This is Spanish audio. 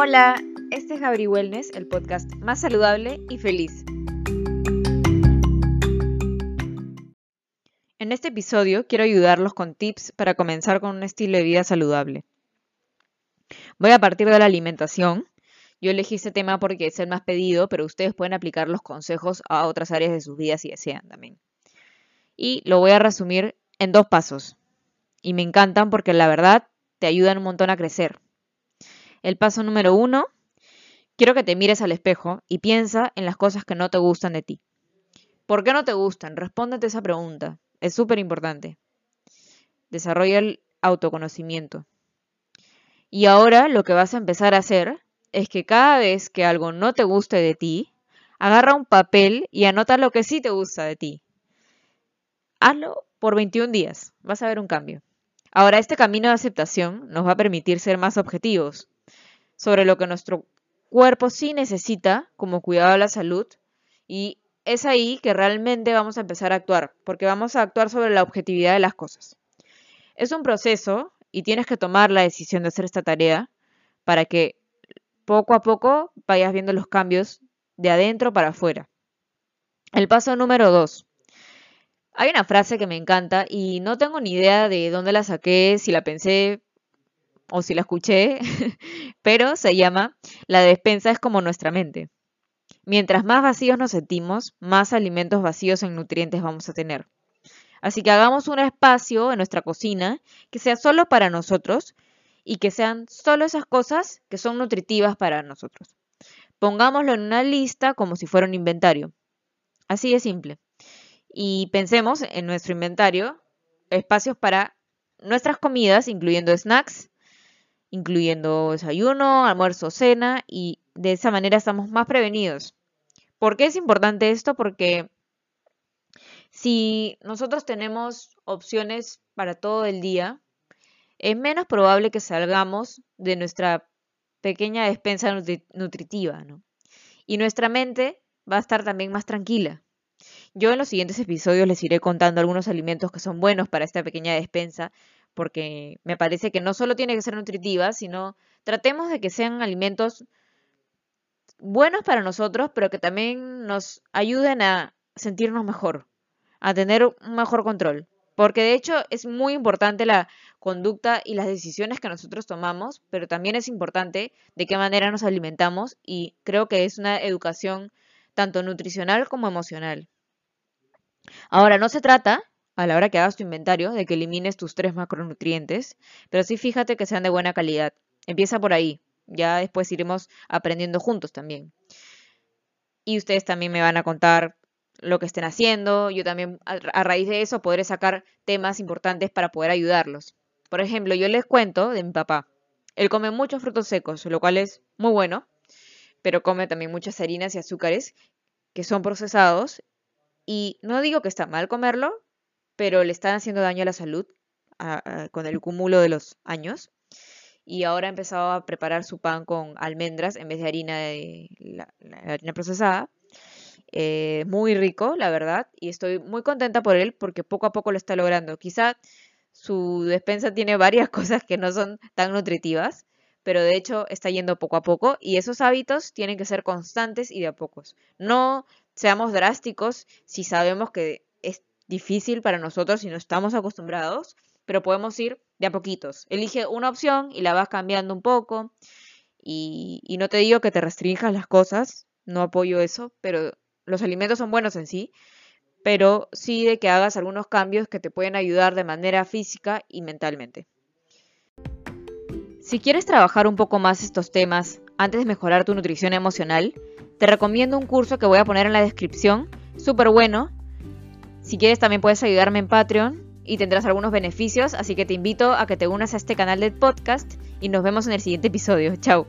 Hola, este es Gabri Wellness, el podcast más saludable y feliz. En este episodio quiero ayudarlos con tips para comenzar con un estilo de vida saludable. Voy a partir de la alimentación. Yo elegí este tema porque es el más pedido, pero ustedes pueden aplicar los consejos a otras áreas de sus vidas si desean también. Y lo voy a resumir en dos pasos. Y me encantan porque la verdad te ayudan un montón a crecer. El paso número uno, quiero que te mires al espejo y piensa en las cosas que no te gustan de ti. ¿Por qué no te gustan? Respóndete esa pregunta. Es súper importante. Desarrolla el autoconocimiento. Y ahora lo que vas a empezar a hacer es que cada vez que algo no te guste de ti, agarra un papel y anota lo que sí te gusta de ti. Hazlo por 21 días. Vas a ver un cambio. Ahora, este camino de aceptación nos va a permitir ser más objetivos sobre lo que nuestro cuerpo sí necesita como cuidado de la salud y es ahí que realmente vamos a empezar a actuar, porque vamos a actuar sobre la objetividad de las cosas. Es un proceso y tienes que tomar la decisión de hacer esta tarea para que poco a poco vayas viendo los cambios de adentro para afuera. El paso número dos. Hay una frase que me encanta y no tengo ni idea de dónde la saqué, si la pensé o si la escuché, pero se llama La despensa es como nuestra mente. Mientras más vacíos nos sentimos, más alimentos vacíos en nutrientes vamos a tener. Así que hagamos un espacio en nuestra cocina que sea solo para nosotros y que sean solo esas cosas que son nutritivas para nosotros. Pongámoslo en una lista como si fuera un inventario. Así de simple. Y pensemos en nuestro inventario espacios para nuestras comidas, incluyendo snacks, incluyendo desayuno, almuerzo, cena, y de esa manera estamos más prevenidos. ¿Por qué es importante esto? Porque si nosotros tenemos opciones para todo el día, es menos probable que salgamos de nuestra pequeña despensa nutritiva, ¿no? Y nuestra mente va a estar también más tranquila. Yo en los siguientes episodios les iré contando algunos alimentos que son buenos para esta pequeña despensa porque me parece que no solo tiene que ser nutritiva, sino tratemos de que sean alimentos buenos para nosotros, pero que también nos ayuden a sentirnos mejor, a tener un mejor control. Porque de hecho es muy importante la conducta y las decisiones que nosotros tomamos, pero también es importante de qué manera nos alimentamos y creo que es una educación tanto nutricional como emocional. Ahora, no se trata a la hora que hagas tu inventario de que elimines tus tres macronutrientes, pero sí fíjate que sean de buena calidad. Empieza por ahí, ya después iremos aprendiendo juntos también. Y ustedes también me van a contar lo que estén haciendo, yo también a, raíz de eso podré sacar temas importantes para poder ayudarlos. Por ejemplo, yo les cuento de mi papá. Él come muchos frutos secos, lo cual es muy bueno, pero come también muchas harinas y azúcares que son procesados. Y no digo que está mal comerlo, pero le están haciendo daño a la salud con el cúmulo de los años. Y ahora ha empezado a preparar su pan con almendras en vez de harina de harina procesada. Eh, muy rico, la verdad, y estoy muy contenta por él porque poco a poco lo está logrando. Quizá su despensa tiene varias cosas que no son tan nutritivas, pero de hecho está yendo poco a poco y esos hábitos tienen que ser constantes y de a pocos. No seamos drásticos si sabemos que difícil para nosotros si no estamos acostumbrados, pero podemos ir de a poquitos. Elige una opción y la vas cambiando un poco. Y, no te digo que te restringas las cosas, no apoyo eso, pero los alimentos son buenos en sí, pero sí de que hagas algunos cambios que te pueden ayudar de manera física y mentalmente. Si quieres trabajar un poco más estos temas antes de mejorar tu nutrición emocional, te recomiendo un curso que voy a poner en la descripción, súper bueno, si quieres también puedes ayudarme en Patreon y tendrás algunos beneficios, así que te invito a que te unas a este canal de podcast y nos vemos en el siguiente episodio. Chao.